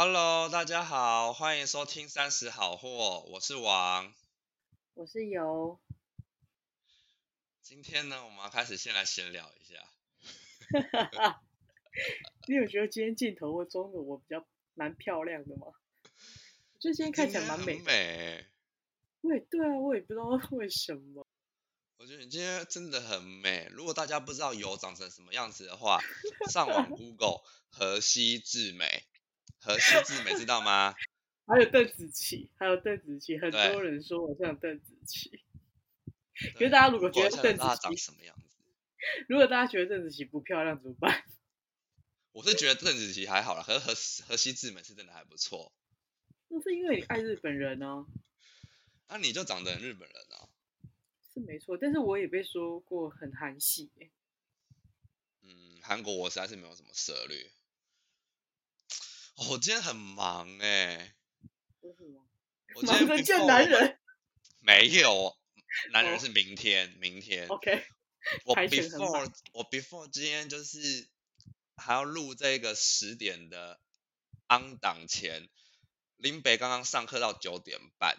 Hello，大家好，欢迎收听三十好货，我是王。我是游，今天呢，我们要开始先来闲聊一下。你有觉得今天镜头或中的我比较蛮漂亮的吗？我觉得今天看起来蛮美。美。我也对啊，我也不知道 为什么。我觉得你今天真的很美。如果大家不知道油长成什么样子的话，上网 Google 河西智美，河西志美知道吗？还有邓紫棋，还有邓紫棋，很多人说我像邓紫棋。可是大家如果觉得邓紫棋长棋，什么样子，如果大家觉得邓紫棋不漂亮怎么办？我是觉得邓紫棋还好啦，可是河河西智美是真的还不错。那是因为你爱日本人啊，那、你就长得很日本人啊。是没错。但是我也被说过很韩系、欸，嗯，韩国我实在是没有什么涉猎。哦，我今天很忙哎？我今天忙着见男人。没有，男人哦是明天，明天。OK，我 before 我 before 今天就是还要录这个十点的 on 档前，林北刚刚上课到九点半，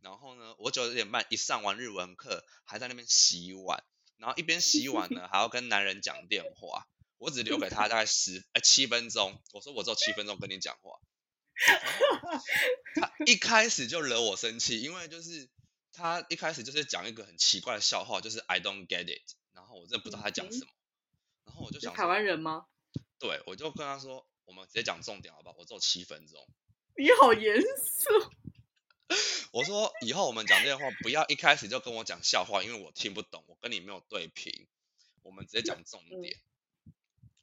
然后呢，我九点半一上完日文课，还在那边洗碗，然后一边洗碗呢，还要跟男人讲电话。我只留给他大概十呃七分钟，我说我只有七分钟跟你讲话。他 一开始就惹我生气，因为就是他一开始就是讲一个很奇怪的笑话，就是 I don't get it，然后我真的不知道他讲什么，然后我就想台，湾人吗？对我就跟他说，我们直接讲重点好不好？我只有七分钟，你好严肃。我说以后我们讲这些话不要一开始就跟我讲笑话，因为我听不懂，我跟你没有对频，我们直接讲重嗯点。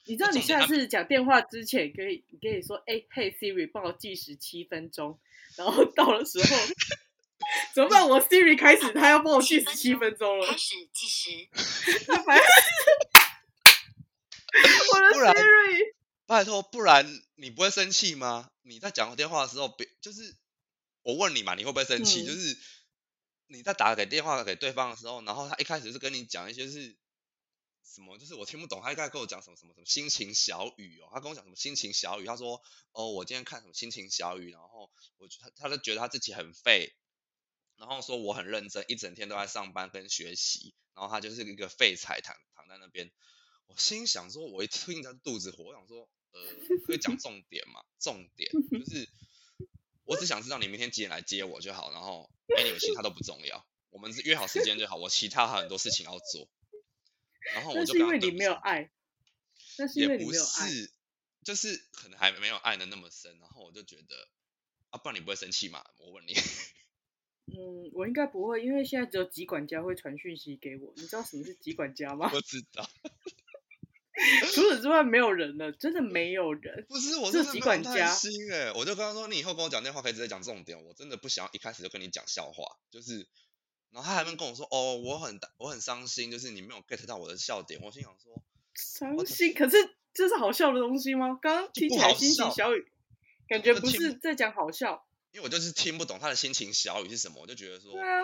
你知道你下次讲电话之前可以，你可以说，哎、嘿 Siri，帮我计时七分钟，然后到了时候 怎么办？我 Siri 开始，他要帮我计时七分钟了开，始计时。反正 我的 Siri 拜托，不然你不会生气吗？你在讲电话的时候，别就是我问你嘛，你会不会生气？嗯就是你在打给电话给对方的时候，然后他一开始是跟你讲一些是什么，就是我听不懂，他一开始跟我讲什么什么什么心情小雨哦，他跟我讲什么心情小雨，他说哦，我今天看什么心情小雨，然后我他他就觉得他自己很废，然后说我很认真，一整天都在上班跟学习，然后他就是一个废柴躺躺在那边。我心想说，我一听他肚子火，我想说，呃，可以讲重点嘛？重点就是，我只想知道你明天几点来接我就好，然后 anyway 其他都不重要，我们是约好时间就好，我其他很多事情要做。然后我那就是因为你没有爱，那是因为你没有爱。是，就是可能还没有爱的那么深，然后我就觉得，啊，不然你不会生气嘛？我问你，嗯，我应该不会，因为现在只有疾管家会传讯息给我。你知道什么是疾管家 吗？我知道，除此之外没有人了，真的没有人。不是我这疾真的非常担管家心哎，我就跟他说，你以后跟我讲电话可以直接讲重点，我真的不想要一开始就跟你讲笑话，就是，然后他还没跟我说，哦，我很我很伤心，就是你没有 get 到我的笑点，我心想说，伤心，可是这是好笑的东西吗？刚刚听起来心情小雨，感觉不是在讲好笑。因为我就是听不懂他的心情小雨是什么，我就觉得说对，啊，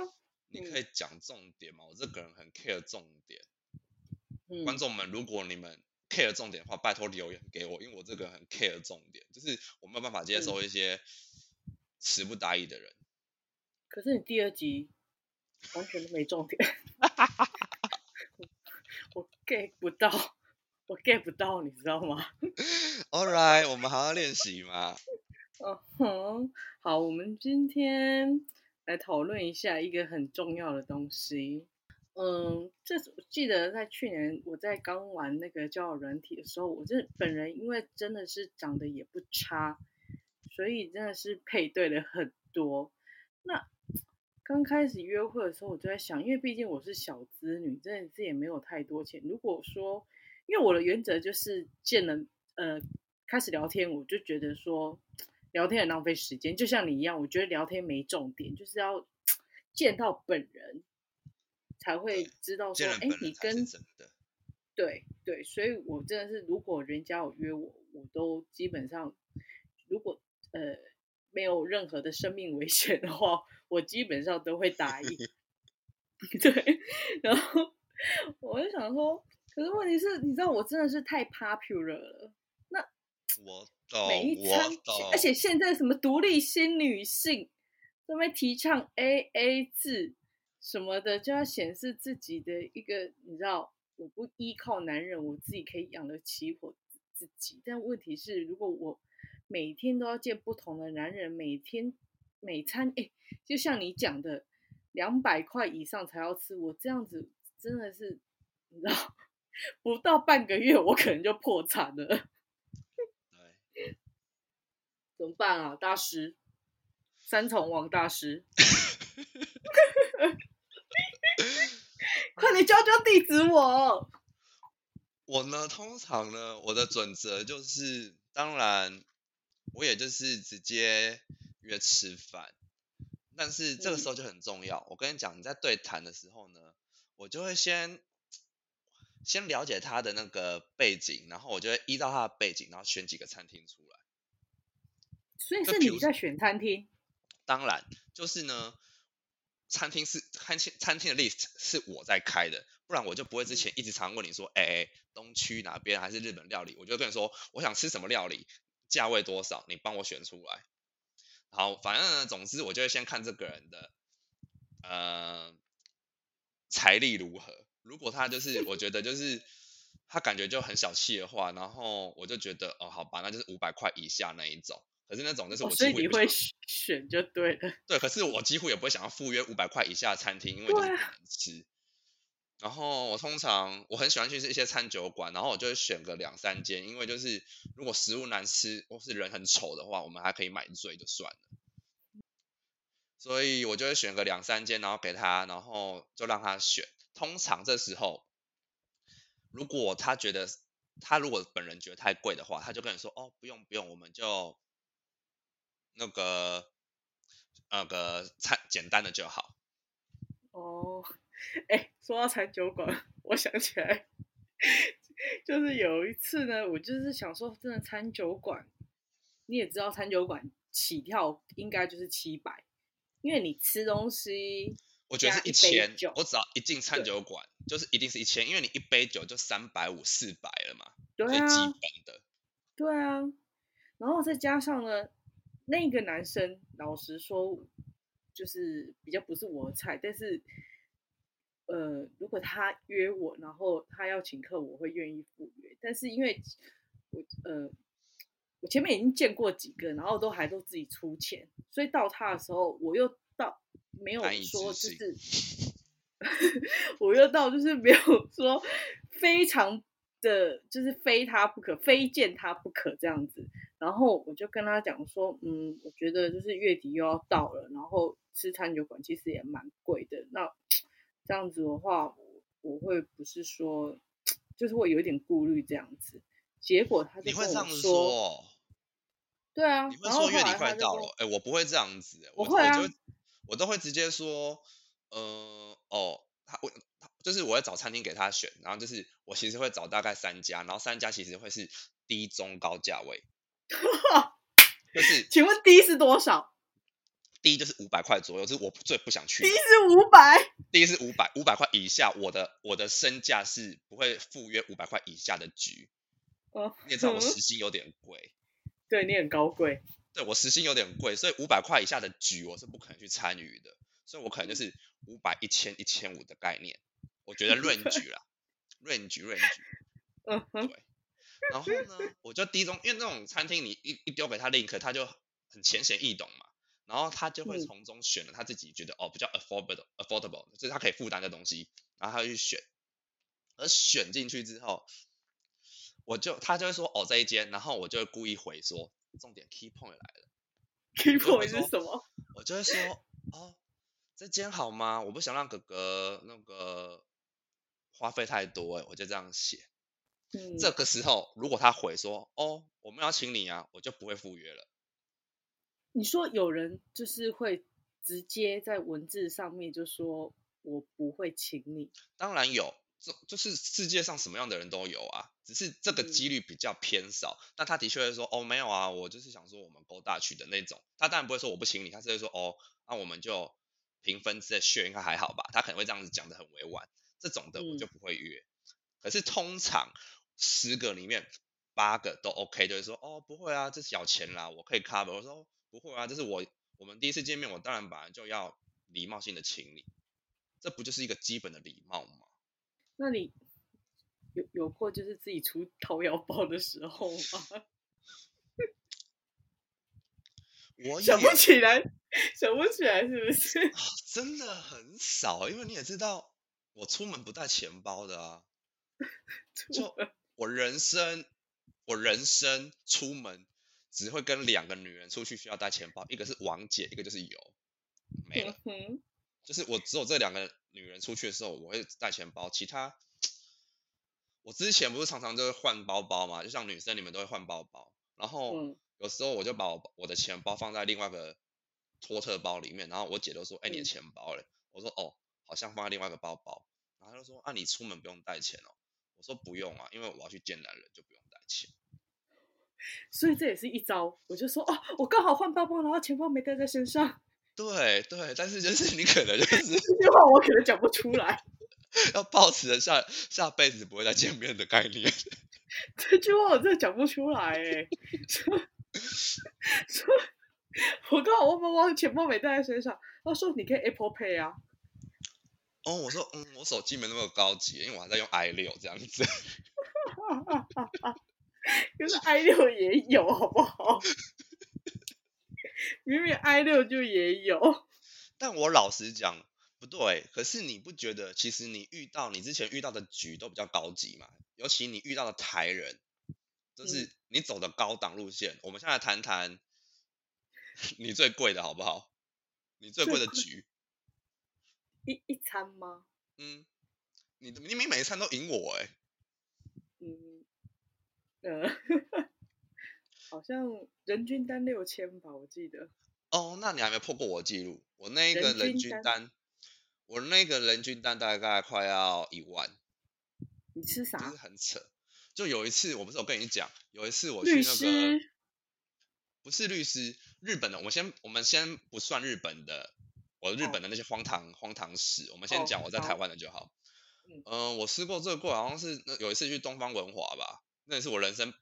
你可以讲重点嘛，我这个人很 care 重点。嗯，观众们，如果你们 care 重点的话，拜托留言给我，因为我这个人很 care 重点，就是我没有办法接受一些词不达意的人。可是你第二集完全都没重点，我 get 不到，我 get 不到，你知道吗？All right，我们还要练习嘛？嗯哼，好，我们今天来讨论一下一个很重要的东西。嗯，这是我记得在去年我在刚玩那个交友软体的时候，我这本人因为真的是长得也不差，所以真的是配对了很多。那刚开始约会的时候，我就在想，因为毕竟我是小资女，真的是也没有太多钱。如果说，因为我的原则就是见了呃开始聊天，我就觉得说聊天很浪费时间，就像你一样，我觉得聊天没重点，就是要见到本人才会知道说，哎，你跟。对对，所以我真的是，如果人家有约我，我都基本上，如果呃没有任何的生命危险的话，我基本上都会答应。对，然后我就想说，可是问题是，你知道我真的是太 popular 了，那我每一餐，而且现在什么独立新女性都在提倡 A A 制什么的，就要显示自己的一个，你知道，我不依靠男人，我自己可以养得起我自己。但问题是，如果我每天都要见不同的男人，每天每餐，哎，就像你讲的，两百块以上才要吃，我这样子真的是，你知道，不到半个月，我可能就破产了。怎么办啊，大师？三重王大师，快点教教弟子我。我呢，通常呢，我的准则就是，当然，我也就是直接约吃饭，但是这个时候就很重要。我跟你讲，你在对谈的时候呢，我就会先先了解他的那个背景，然后我就会依照他的背景，然后选几个餐厅出来。所以是你在选餐厅？当然，就是呢，餐厅是餐厅餐厅的 list 是我在开的，不然我就不会之前一直常问你说，哎哎，东区哪边还是日本料理？我就跟你说，我想吃什么料理，价位多少，你帮我选出来。好，反正呢，总之我就会先看这个人的呃财力如何。如果他就是我觉得就是他感觉就很小气的话，然后我就觉得哦，好吧，那就是五百块以下那一种。可是那种就是我，所以你会选就对了。对，可是我几乎也不会想要赴约五百块以下的餐厅，因为就是不能吃。然后我通常我很喜欢去一些餐酒馆，然后我就会选个两三间，因为就是如果食物难吃或是人很丑的话，我们还可以买醉就算了。所以我就会选个两三间，然后给他，然后就让他选。通常这时候，如果他觉得他如果本人觉得太贵的话，他就跟你说：“哦，不用不用，我们就。”那个那个餐简单的就好。哦，哎，说到餐酒馆，我想起来，就是有一次呢，我就是想说，真的餐酒馆，你也知道，餐酒馆起跳应该就是七百，因为你吃东西，我觉得是一千，我只要一进餐酒馆，就是一定是一千，因为你一杯酒就三百五、四百了嘛，最基本的。对啊，然后再加上呢。那个男生老实说，就是比较不是我的菜，但是，呃，如果他约我，然后他要请客，我会愿意赴约。但是因为，我呃，我前面已经见过几个，然后都还都自己出钱，所以到他的时候，我又到没有说就是，我又到就是没有 说非常的就是非他不可，非见他不可这样子。然后我就跟他讲说，嗯，我觉得就是月底又要到了，然后吃餐酒馆其实也蛮贵的。那这样子的话，我我会不是说，就是会有一点顾虑这样子。结果他就跟我说，对啊，你会说月底快到了，哎，我不会这样子，我会啊，我都会直接说，呃，哦，他我就是我会找餐厅给他选，然后就是我其实会找大概三家，然后三家其实会是低中高价位。就是，请问低是多少？低就是五百块左右，就是我最不想去。第一是五百，第一是五百，五百块以下，我的我的身价是不会赴约五百块以下的局。哦，你也知道我时薪有点贵。对你很高贵。对我时薪有点贵，所以五百块以下的局我是不可能去参与的，所以我可能就是五百、一千、一千五的概念。我觉得论局啦，论局论局。嗯哼。对。然后呢，我就第一种，因为那种餐厅，你一一丢给他 link，他就很浅显易懂嘛，然后他就会从中选了他自己觉得哦比较 affordable，affordable，就是他可以负担的东西，然后他去选，而选进去之后，我就他就会说哦这一间，然后我就会故意回说，重点 key point 来了，key point 是什么？我就会说哦这间好吗？我不想让哥哥那个花费太多哎，我就这样写。这个时候，如果他回说：“哦，我们要请你啊”，我就不会赴约了。你说有人就是会直接在文字上面就说：“我不会请你。”当然有，这就是世界上什么样的人都有啊，只是这个几率比较偏少。那他的确会说：“哦，没有啊，我就是想说我们勾大去的那种。”他当然不会说我不请你，他是会说：“哦，那我们就平分之类血应该还好吧？”他可能会这样子讲的很委婉，这种的我就不会约。可是通常。十个里面八个都 OK，就是说哦不会啊，这小钱啦，我可以 cover。我说不会啊，这是我我们第一次见面，我当然本来就要礼貌性的请你，这不就是一个基本的礼貌吗？那你有有过就是自己出掏腰包的时候吗？我想不起来，想不起来是不是？啊真的很少，因为你也知道我出门不带钱包的啊。就我人生，我人生出门只会跟两个女人出去需要带钱包，一个是王姐，一个就是有，没了。嗯，就是我只有这两个女人出去的时候，我会带钱包，其他我之前不是常常就是换包包嘛，就像女生你们都会换包包，然后嗯有时候我就把我我的钱包放在另外一个托特包里面，然后我姐就说：“哎、你的嗯钱包嘞？”我说：“哦，好像放在另外一个包包。”然后她就说：“啊，你出门不用带钱哦。”我说：“不用啊，因为我要去见男人，就不用带钱。所以这也是一招。我就说哦，我刚好换包包，然后钱包没带在身上，对”对但是就是你可能就是 这句话我可能讲不出来。要保持着下下辈子不会再见面的概念。这句话我真的讲不出来哎。说说，我刚好忘包包，钱包没带在身上。他说你可以 Apple Pay 啊。哦，我说，嗯，我手机没那么高级，因为我还在用 i 六这样子。可是 i 六也有，好不好？明明 i 六就也有。但我老实讲，不对。可是你不觉得，其实你遇到你之前遇到的局都比较高级嘛？尤其你遇到的台人，就是嗯你走的高档路线。我们现在谈谈 你最贵的好不好？你最贵的局，一一餐吗？嗯，你你明每一餐都赢我哎、嗯，呃，好像人均单六千吧，我记得。哦，那你还没破过我记录。我那个人人均单我那个人均单大概快要一万。你吃就是啥？很扯。就有一次，我不是有跟你讲，有一次我去那个？不是律师，日本的，我们先我们先不算日本的，我日哦本的那些荒唐荒唐史，我们先哦讲我在台湾的就好。嗯嗯、我吃过最贵好像是那有一次去东方文华吧，那也是我人生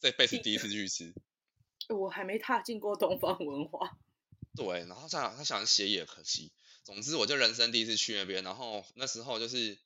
这辈子第一次去吃。我还没踏进过东方文化。对，然后想他想写也可惜。总之，我就人生第一次去那边，然后那时候就是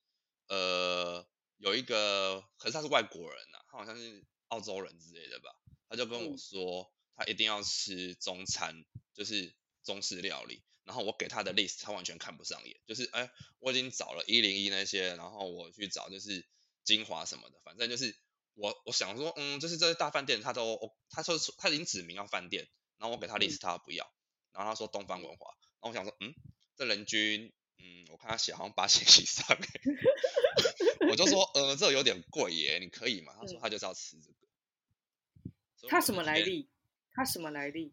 呃有一个，可是他是外国人呐、他好像是澳洲人之类的吧，他就跟我嗯说他一定要吃中餐，就是中式料理。然后我给他的 list，他完全看不上眼，就是哎，我已经找了一零一那些，然后我去找就是精华什么的，反正就是我我想说，嗯，就是这些大饭店他都他说他已经指明要饭店，然后我给他嗯 list 他不要，然后他说东方文华，然后我想说，嗯，这人均，嗯，我看他写好像八千以上欸，我就说，呃，这有点贵耶，你可以吗？他说嗯他就是要吃这个。他什？么来历？他什么来历？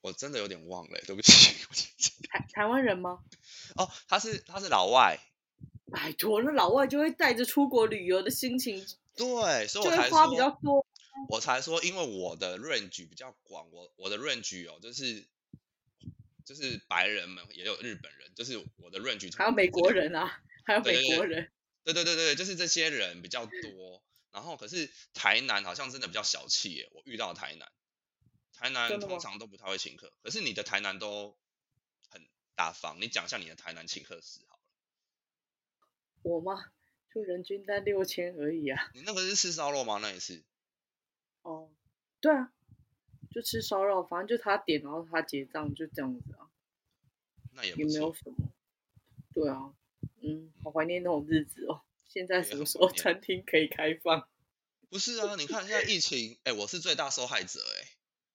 我真的有点忘了欸，对不起。台台湾人吗？哦，他是他是老外，拜托，那老外就会带着出国旅游的心情，对，所以我才说，多。我才说，因为我的 range 比较广，我我的 range 哦，就是就是白人们也有日本人，就是我的 range 还有美国人啊，还有美国人。对对对对，就是这些人比较多。然后可是台南好像真的比较小气耶，我遇到台南，台南通常都不太会请客，可是你的台南都很大方。你讲一下你的台南请客史好了。我吗？就人均单六千而已啊。你那个是吃烧肉吗？那也是？哦，对啊，就吃烧肉，反正就他点，然后他结账，就这样子啊，那也。没有什么。对啊，嗯，好怀念那种日子哦。现在什么时候餐厅可以开放？不是啊，你看现在疫情，哎，我是最大受害者哎。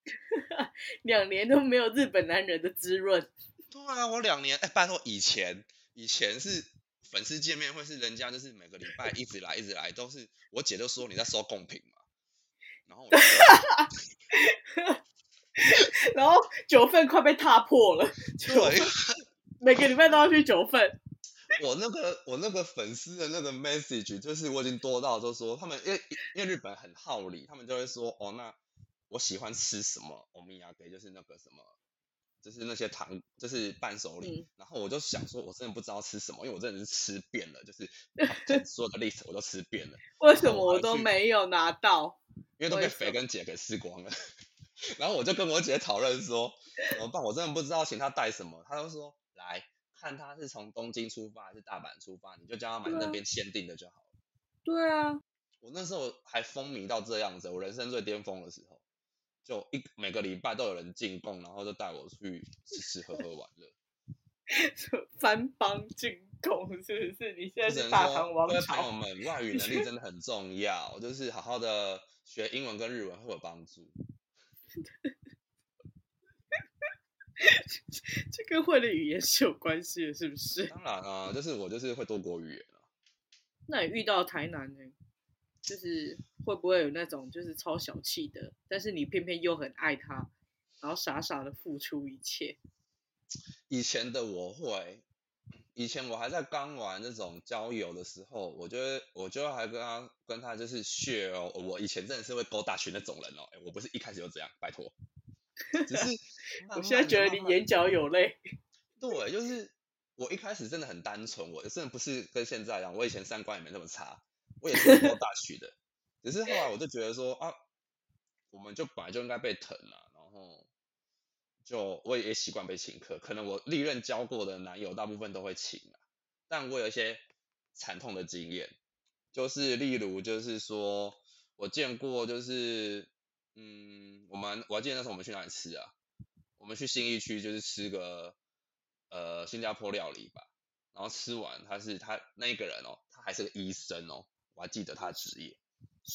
两年都没有日本男人的滋润。对啊，我两年，哎，拜托，以前以前是粉丝见面会，是人家就是每个礼拜一直来一直来，都是我姐都说你在收贡品嘛，然后我 然后九份快被踏破了，就对，每个礼拜都要去九份。我那个我那个粉丝的那个 message，就是我已经多到就说他们因为因为日本很好礼，他们就会说哦那我喜欢吃什么欧米亚给就是那个什么就是那些糖，就是伴手礼。嗯然后我就想说，我真的不知道吃什么，因为我真的是吃遍了，就是 所有的 list 我都吃遍了，为什么我都没有拿到？因为都被肥跟姐给吃光了。然后我就跟我姐讨论说怎么办，我真的不知道请她带什么。她就说来看她是从东京出发还是大阪出发，你就叫她买那边限定的就好了。对啊，我那时候还风靡到这样子，我人生最巅峰的时候，就一每个礼拜都有人进贡，然后就带我去吃吃喝喝玩乐。番邦进贡是不是？你现在是大说唐王朝，们，外语能力真的很重要，就是好好的学英文跟日文会有帮助。这跟会的语言是有关系的，是不是？当然啊，就是我就是会多国语言啊。那你遇到台南呢？就是会不会有那种就是超小气的，但是你偏偏又很爱他，然后傻傻的付出一切？以前的我会，以前我还在刚玩那种交友的时候，我就会我就还跟他跟他就是 share 哦，我以前真的是会勾搭群那种人哦，哎我不是一开始就这样，拜托，只是 我现在觉得你眼角有泪。对，就是我一开始真的很单纯，我真的不是跟现在一样，我以前三观也没那么差，我也是很勾大学的，只是后来我就觉得说啊，我们就本来就应该被疼啊，然后就我也习惯被请客，可能我历任交过的男友大部分都会请啊，但我有一些惨痛的经验，就是例如就是说我见过就是嗯，我们我还记得那时候我们去哪里吃啊？我们去新义区就是吃个呃新加坡料理吧，然后吃完他是他那一个人哦，他还是个医生哦，我还记得他的职业。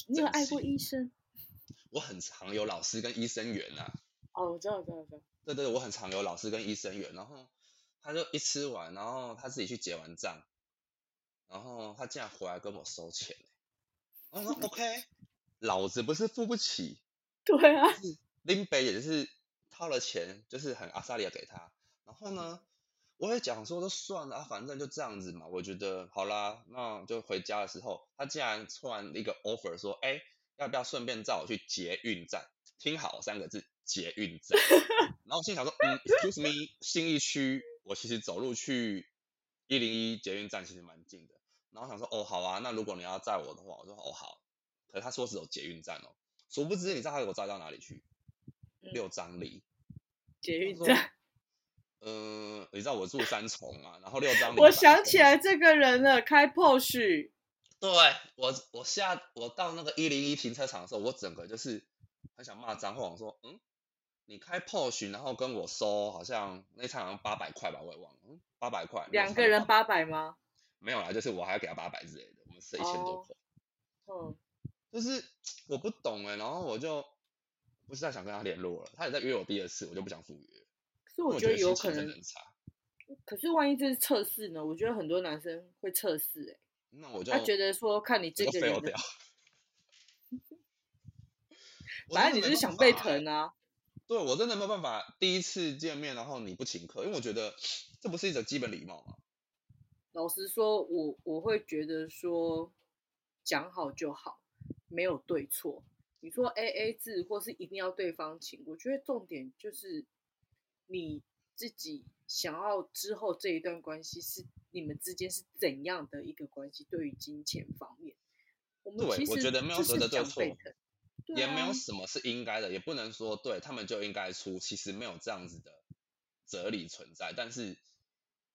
你有爱过齐医生？我很常有老师跟医生缘啊，哦，我知道，我知道，我知道。对对，我很常有老师跟医生缘，然后他就一吃完，然后他自己去结完账，然后他竟然回来跟我收钱欸然后我说 OK，老子不是付不起，对啊，林北也是掏了钱，就是很阿萨利亚给他。然后呢，我也讲说，都算了啊，反正就这样子嘛。我觉得好啦，那就回家的时候，他竟然突然一个 offer 说，哎，要不要顺便载我去捷运站？听好三个字，捷运站。然后我心想说，嗯，excuse me，新义区，我其实走路去一零一捷运站其实蛮近的。然后想说，哦，好啊，那如果你要载我的话，我说哦好。可是他说是有捷运站哦，殊不知你知道他给我载到哪里去？嗯六张里。捷运说站。嗯、你知道我住三重嘛，然后六张。我想起，来这个人了，开 POS。对我我下我到那个一零一停车场的时候，我整个就是很想骂脏话，我说嗯，你开 POS 然后跟我收好像那场好像八百块吧，我也忘了，嗯，八百块。两个人八八百吗？没有啦，就是我还要给他八百之类的，我们是一千多哦块。嗯，就是我不懂哎、然后我就不是在想跟他联络了，他也在约我第二次，我就不想赴约，所以我觉得有可能。可是万一这是测试呢？我觉得很多男生会测试，哎，那我就他觉得说看你这个人 反正你真的没办是想被疼啊。对我真的没有办法，第一次见面然后你不请客，因为我觉得这不是一种基本礼貌吗？老实说，我我会觉得说讲好就好，没有对错。你说 A A 制或是一定要对方请，我觉得重点就是你自己想要之后这一段关系是你们之间是怎样的一个关系，对于金钱方面，我们对我觉得没有就是所谓的对错也没有啊什么是应该的，也不能说对他们就应该出，其实没有这样子的哲理存在。但是，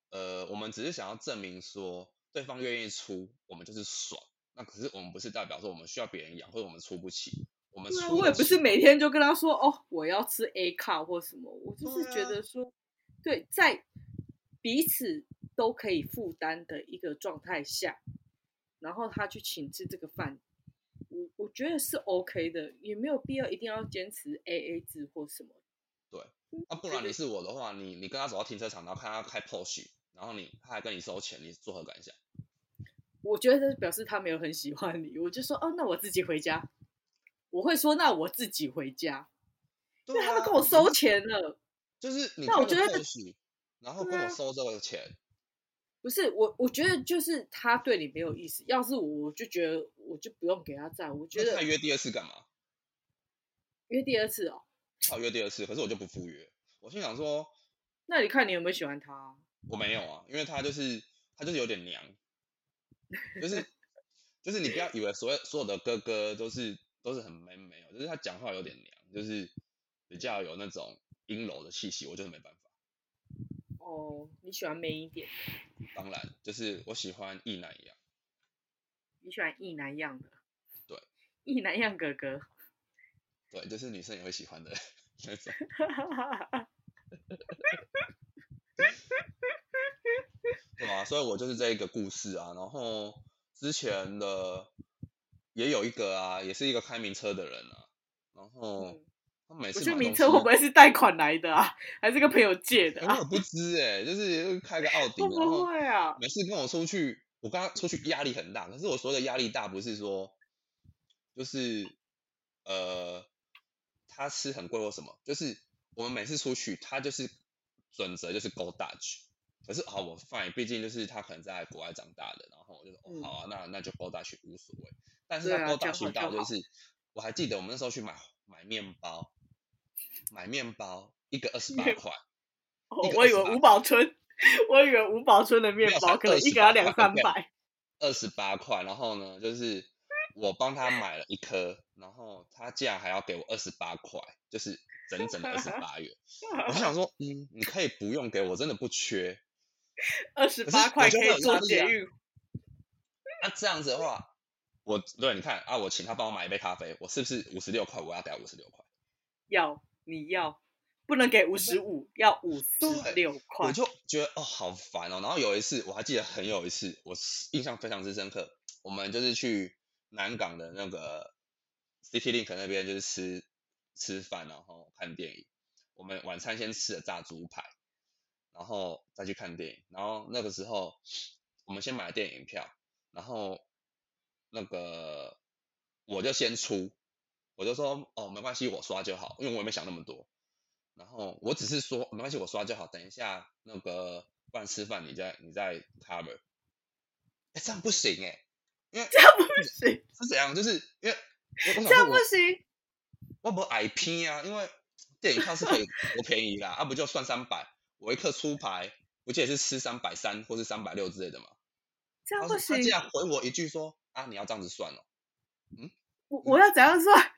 呃，我们只是想要证明说对方愿意出，我们就是爽。那可是我们不是代表说我们需要别人养，或者我们出不起，我们我也不是每天就跟他说哦，我要吃 A 卡或什么，我就是觉得说，对，在彼此都可以负担的一个状态下，然后他去请吃这个饭，我我觉得是 OK 的，也没有必要一定要坚持 AA 制或什么。对啊，不然你是我的话，你你跟他走到停车场，然后看他开 POS，然后你他还跟你收钱，你作何感想？我觉得这表示他没有很喜欢你，我就说哦，那我自己回家。我会说那我自己回家，因为他都跟我收钱了。就是你那我觉得然后跟我收这个钱，不是我，我觉得就是他对你没有意思。要是我，我就觉得我就不用给他在。我觉得他约第二次干嘛？约第二次哦，他有约第二次，可是我就不赴约。我心想说，那你看你有没有喜欢他？我没有啊，因为他就是他就是有点娘，就是就是你不要以为所有所有的哥哥都是都是很 man 没有，就是他讲话有点娘，就是比较有那种阴柔的气息，我就是没办法。哦，你喜欢 man 一点，当然，就是我喜欢一男一样，你喜欢一男样的，对，一男样哥哥。对，就是女生也会喜欢的 那种。对啊，所以我就是这一个故事啊。然后之前的也有一个啊，也是一个开名车的人啊。然后嗯他每次我觉得名车会不会是贷款来的啊？还是跟朋友借的啊？哎我不知哎、就是开个奥迪，会不会啊？每次跟我出去，我跟他出去压力很大。可是我说的压力大，不是说就是呃他吃很贵或什么，就是我们每次出去，他就是准则就是 go Dutch。可是好，我 fine，毕竟就是他可能在国外长大的，然后我就说、嗯哦好啊，那那就 go Dutch 无所谓。但是对他啊 go 这样 Dutch 好就好到就是，我还记得我们那时候去买买面包，买面包一个二十八块。哦一个28我以为五宝春，我以为五宝春的面包可能一个要两三百。二十八块，然后呢，就是我帮他买了一颗，然后他竟然还要给我二十八块，就是整整的二十八元。我就想说，嗯，你可以不用给我，真的不缺。二十八块可以坐压力啊捷运，那、这样子的话，我对你看啊，我请他帮我买一杯咖啡，我是不是五十六块？我要给他五十六块，要你要不能给五十五，要五十六块我。就觉得哦好烦哦。然后有一次我还记得很有一次，我印象非常之深刻，我们就是去南港的那个 City Link 那边就是吃吃饭，然后看电影。我们晚餐先吃了炸猪排，然后再去看电影。然后那个时候我们先买了电影票，然后那个我就先出，我就说哦没关系，我刷就好，因为我也没想那么多。然后我只是说没关系，我刷就好。等一下那个不然吃饭你再你再 cover。哎，这样不行哎，因为这样不行，是怎样？就是因为这样不行。我不矮拼啊，因为电影票是可以多便宜啦，啊不就算三百，我一克出牌，我记得是吃三百三或是三百六之类的嘛。这样不行他竟，然回我一句说啊你要这样子算哦，我我要怎样算？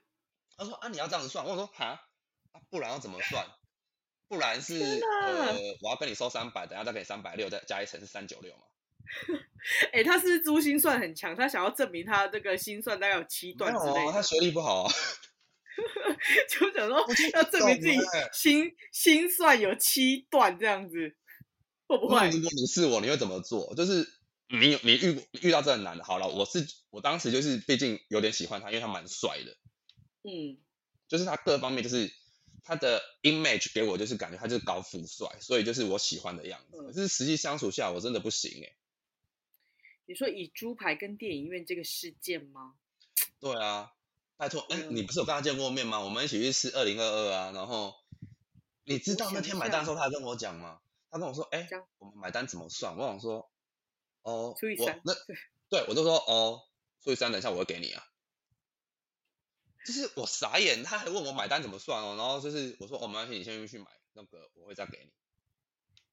他说啊你要这样子算，我说哈啊不然要怎么算？不然是呃我要跟你收三百，等下再给你三百六，再加一层是三九六嘛。哎、他是珠心算很强，他想要证明他这个心算大概有七段之类的，他学历不好啊。就想说要证明自己心心算有七段这样子，会不会？那如果你是我，你会怎么做？就是你有你遇过遇到这个男的，好了，我是我当时就是毕竟有点喜欢他，因为他蛮帅的，嗯，就是他各方面就是他的 image 给我就是感觉他就是高富帅，所以就是我喜欢的样子。嗯可是实际相处下，我真的不行哎、你说以猪排跟电影院这个事件吗？对啊，拜托，哎、嗯你不是有跟他见过面吗？我们一起去吃二零二二啊，然后你知道那天买单的时候，他还跟我讲吗？他跟我说，哎、我们买单怎么算？我想说，哦，除以三我那对我就说，哦，除以三，等一下我会给你啊。就是我傻眼，他还问我买单怎么算哦，然后就是我说，哦，没关系，你先去买那个，我会再给你。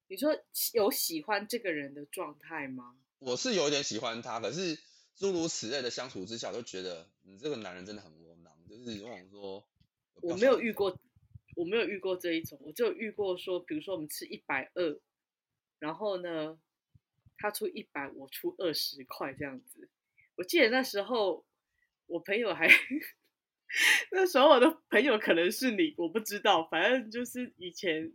你说有喜欢这个人的状态吗？我是有点喜欢他，可是诸如此类的相处之下，我就觉得你这个男人真的很窝囊。就是我想说，我没有遇过，我没有遇过这一种，我只有遇过说，比如说我们吃一百二，然后呢，他出一百，我出二十块这样子。我记得那时候我朋友还，那时候我的朋友可能是你，我不知道，反正就是以前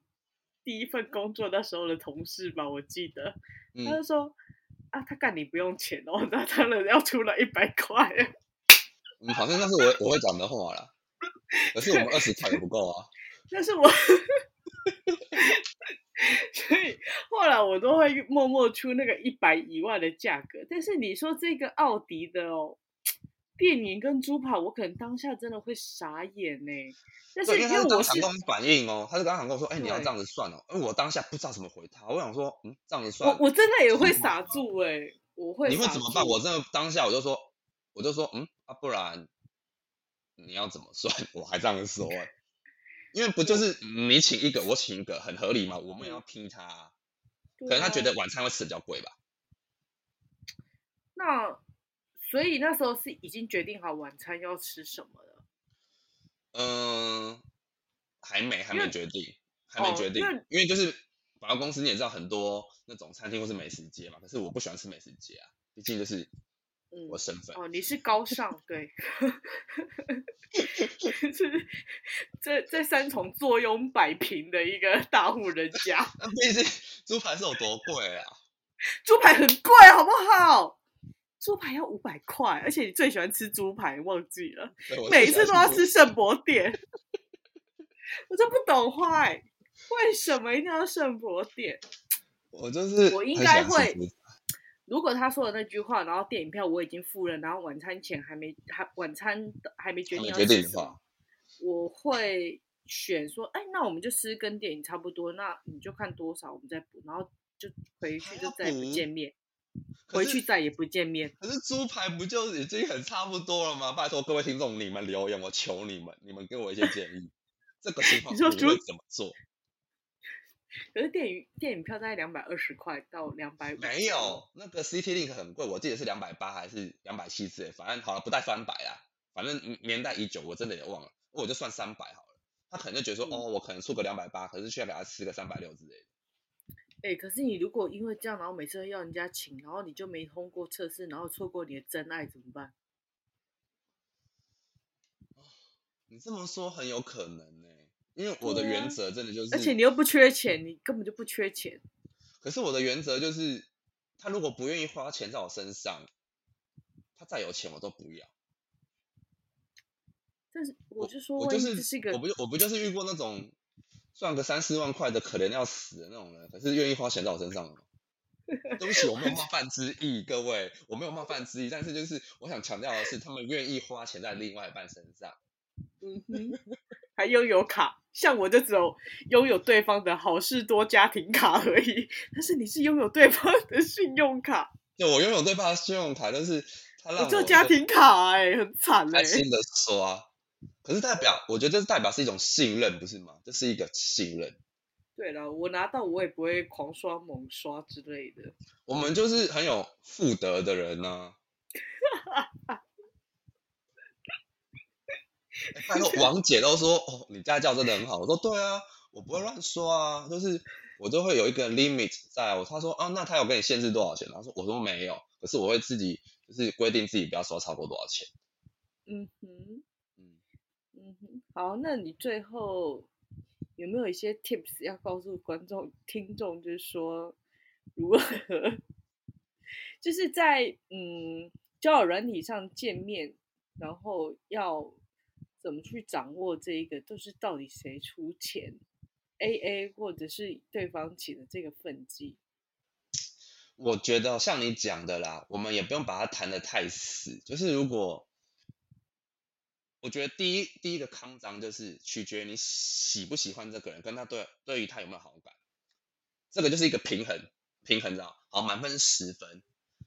第一份工作那时候的同事吧，我记得，嗯他就说。啊，他干你不用钱哦，那当然要出了一百块。嗯，好像那是我我会讲的话啦。可是我们二十块也不够啊。但是我，所以后来我都会默默出那个一百以外的价格。但是你说这个奥迪的哦，电影跟猪跑，我可能当下真的会傻眼呢。但是对，因为我是场跟我反应哦，他是刚想跟我说，哎、你要对这样子算哦。因为我当下不知道怎么回他，我想说，嗯，这样子我算，我真的也会傻住哎，我会你会怎么办？我真的当下我就说，我就说，嗯啊，不然你要怎么算？我还这样说、哎因为不就是你请一个，我请一个，很合理嘛？我们也要拼他啊，可能他觉得晚餐会吃的比较贵吧。那所以那时候是已经决定好晚餐要吃什么了。嗯，还没，还没决定，还没哦决定因为，因为就是百货公司你也知道很多那种餐厅或是美食街嘛，可是我不喜欢吃美食街啊，毕竟就是嗯我身份。哦，你是高尚，对，是在在三重坐拥百平的一个大户人家，那毕竟猪排是有多贵啊？猪排很贵，好不好？猪排要五百块，而且你最喜欢吃猪排，忘记了，每一次都要吃圣博店，我就不懂坏，为什么一定要圣博店？我就是我应该会如果他说的那句话，然后电影票我已经付了，然后晚餐前还没还晚餐还没决定要吃什么我会选说，哎，那我们就吃跟电影差不多，那你就看多少，我们再补，然后就回去就再也不见面，回去再也不见面。可是猪排不就已经很差不多了吗？拜托各位听众，你们留言，我求你们，你们给我一些建议。这个情况你会怎么做？可是电影电影票大概两百二十块到两百五，没有，那个 CT Link 很贵，我记得是两百八还是两百七之类，反正好了不带三百啦，反正年代已久，我真的也忘了，我就算三百好了。他可能就觉得说，嗯哦，我可能出个两百八，可是却要给他吃个三百六之类的。哎、可是你如果因为这样，然后每次都要人家请，然后你就没通过测试，然后错过你的真爱怎么办？你这么说很有可能呢、因为我的原则真的就是，而且你又不缺钱，你根本就不缺钱。可是我的原则就是，他如果不愿意花钱在我身上，他再有钱我都不要。但是我就说，我万就是我不就我不就是遇过那种赚个三四万块的可怜要死的那种人，可是愿意花钱在我身上的吗？对不起，我没有冒犯之意，各位，我没有冒犯之意，但是就是我想强调的是，他们愿意花钱在另外一半身上。嗯哼，还拥有卡，像我就只有拥有对方的好事多家庭卡而已，但是你是拥有对方的信用卡，对我拥有对方的信用卡，但是他让我我只有家庭卡哎、很惨哎、开心的刷，可是代表，我觉得这是代表是一种信任，不是吗？这是一个信任。对了，我拿到我也不会狂刷猛刷之类的。我们就是很有妇德的人呢、欸 拜托，王姐都说哦，你家教真的很好。我说对啊，我不会乱刷啊，就是我都会有一个 limit 在我。他说啊，那他有给你限制多少钱？他说我说没有，可是我会自己就是规定自己不要刷超过多少钱。嗯哼，嗯，哼，好，那你最后有没有一些 tips 要告诉观众、听众，就是说如何，就是在嗯交友软体上见面，然后要怎么去掌握这一个，就是到底谁出钱，A A 或者是对方起的这个分际。我觉得像你讲的啦，我们也不用把它谈得太死。就是如果我觉得第一第一个康章就是取决于你喜不喜欢这个人，跟他对对于他有没有好感，这个就是一个平衡平衡，知道？好，满分是十分，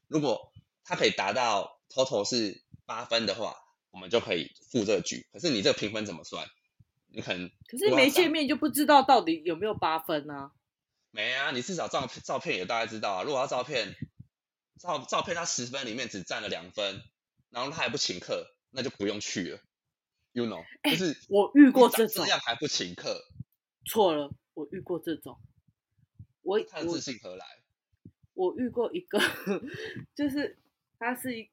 如果他可以达到 total 是八分的话，我们就可以负这个局。可是你这个评分怎么算？你可能可是没见面就不知道到底有没有八分啊？没啊，你至少照照片也大概知道啊。如果他照片照照片他十分里面只占了两分，然后他还不请客，那就不用去了。You know，、哎就是我遇过这种，这样还不请客，错了，我遇过这种。我我他的自信何来？我遇过一个，就是他是一，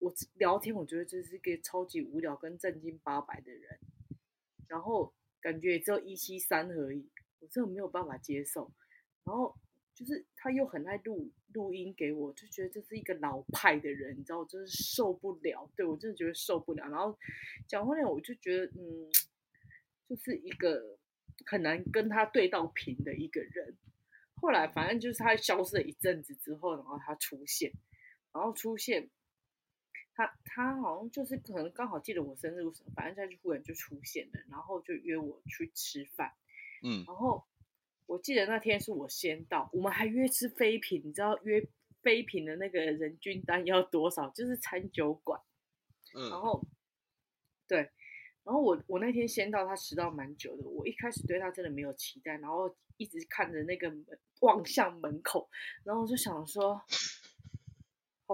我聊天我觉得这是一个超级无聊跟正经八百的人，然后感觉也只有一七三而已，我真的没有办法接受。然后就是他又很爱录录音给我，就觉得这是一个老派的人，你知道，我真是受不了。对我真的觉得受不了。然后讲话呢，我就觉得嗯，就是一个很难跟他对到频的一个人。后来反正就是他消失了一阵子之后，然后他出现，然后出现，他他好像就是可能刚好记得我生日反正他就忽然就出现了，然后就约我去吃饭，嗯，然后我记得那天是我先到，我们还约吃飞品，你知道约飞品的那个人均单要多少？就是餐酒馆。然嗯，后，对，然后我我那天先到，他迟到蛮久的。我一开始对他真的没有期待，然后一直看着那个门望向门口，然后我就想说，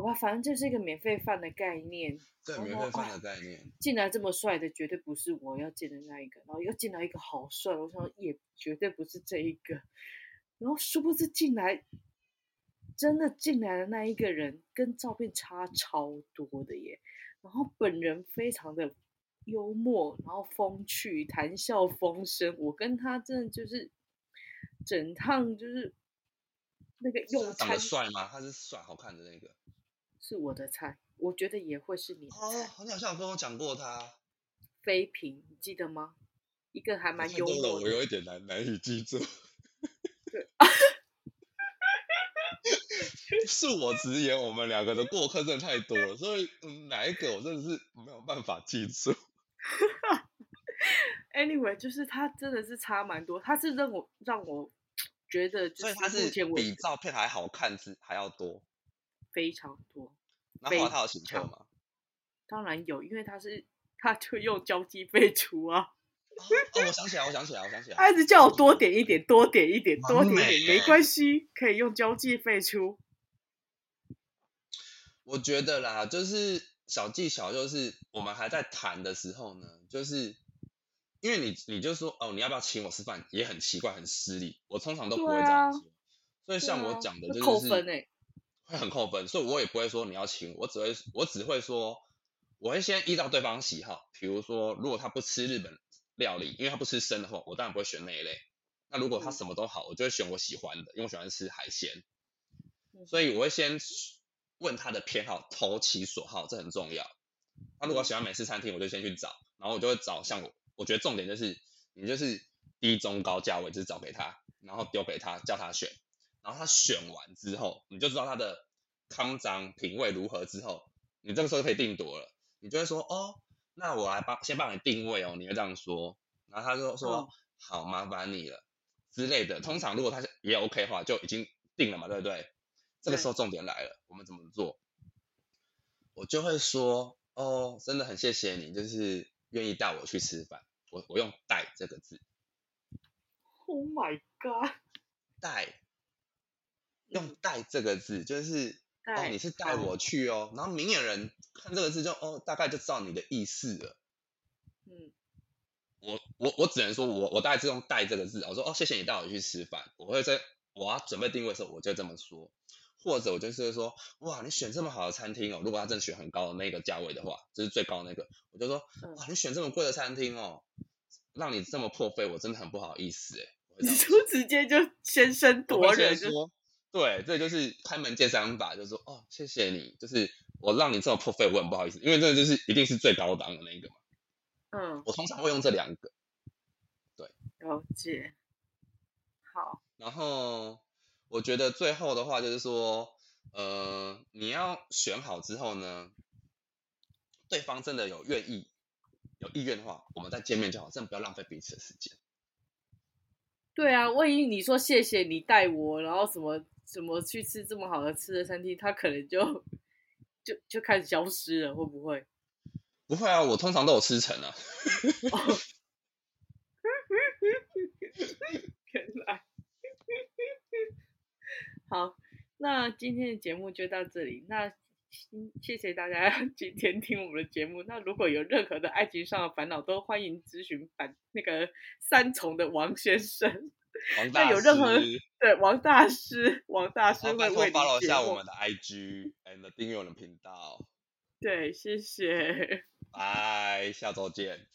好吧，反正这是一个免费饭的概念。对，免费饭啊的概念。进来这么帅的，绝对不是我要见的那一个。然后又进来一个好帅，我想也绝对不是这一个。然后殊不知进来，真的进来的那一个人跟照片差超多的耶。然后本人非常的幽默，然后风趣，谈笑风生。我跟他真的就是整趟就是那个用餐得帅吗？他是帅好看的那个。是我的菜，我觉得也会是你的哦，菜。你好像有跟我讲过他。妃嫔，你记得吗？一个还蛮幽默的。我有一点难难以记住。恕我直言，我们两个的过客真的太多了，所以嗯，哪一个我真的是没有办法记住。Anyway，就是他真的是差蛮多，他是让我让我觉得就是所以他是比照片还好看之还要多。非常多。那后来他有请客常吗？当然有，因为他是他就用交际费出啊，哦，哦我想起来，我想起来，我想起来。他一直叫我多点一点，多点一点，多完点一点，没关系，可以用交际费出。我觉得啦，就是小技巧，就是我们还在谈的时候呢，就是因为你你就说哦，你要不要请我吃饭，也很奇怪，很失礼。我通常都不会这样说，所以像我讲的会就是扣分哎、会很扣分，所以我也不会说你要请我，我只会我只会说，我会先依照对方喜好，比如说如果他不吃日本料理，因为他不吃生的话，我当然不会选那一类。那如果他嗯什么都好，我就会选我喜欢的，因为我喜欢吃海鲜。嗯所以我会先问他的偏好，投其所好，这很重要。他如果喜欢美式餐厅，我就先去找，然后我就会找像我，我觉得重点就是你就是低中高价位，就是找给他，然后丢给他，叫他选，然后他选完之后，你就知道他的康长品味如何之后，你这个时候就可以定夺了，你就会说哦，那我来帮先帮你定位哦，你会这样说，然后他就说、嗯好，麻烦你了之类的。通常如果他也 OK 的话，就已经定了嘛，对不对？这个时候重点来了，我们怎么做？我就会说，哦，真的很谢谢你，就是愿意带我去吃饭。我我用“带”这个字，Oh my god！带，用“带”这个字，就是哦，你是带我去哦。然后明眼人看这个字就哦，大概就知道你的意思了。嗯，我我我只能说我我大概是用“带”这个字，我说哦，谢谢你带我去吃饭。我会在我要准备定位的时候，我就这么说，或者我就是会说，哇，你选这么好的餐厅哦，如果他真的选很高的那个价位的话，就是最高那个，我就说，嗯哇，你选这么贵的餐厅哦，让你这么破费，我真的很不好意思哎。你就直接就先声我夺人，就说，对，这就是开门见山法，就是说，哦，谢谢你，就是我让你这么破费，我很不好意思，因为这个就是一定是最高档的那一个嘛。嗯，我通常会用这两个，对了解。好，然后我觉得最后的话就是说，呃，你要选好之后呢，对方真的有愿意、有意愿的话，我们再见面就好，真的不要浪费彼此的时间。对啊，万一你说谢谢你带我，然后什么什么去吃这么好的吃的餐厅，他可能就就就开始消失了，会不会？不会啊，我通常都有吃成啊。原来，好，那今天的节目就到这里。那嗯谢谢大家 今天听我们的节目。那如果有任何的爱情上的烦恼，都欢迎咨询版那个三重的王先生，王大有任何师对王大师，王大师会为你 follow 下我们的 IG and 订阅我们的频道。对，谢谢。拜，下周见。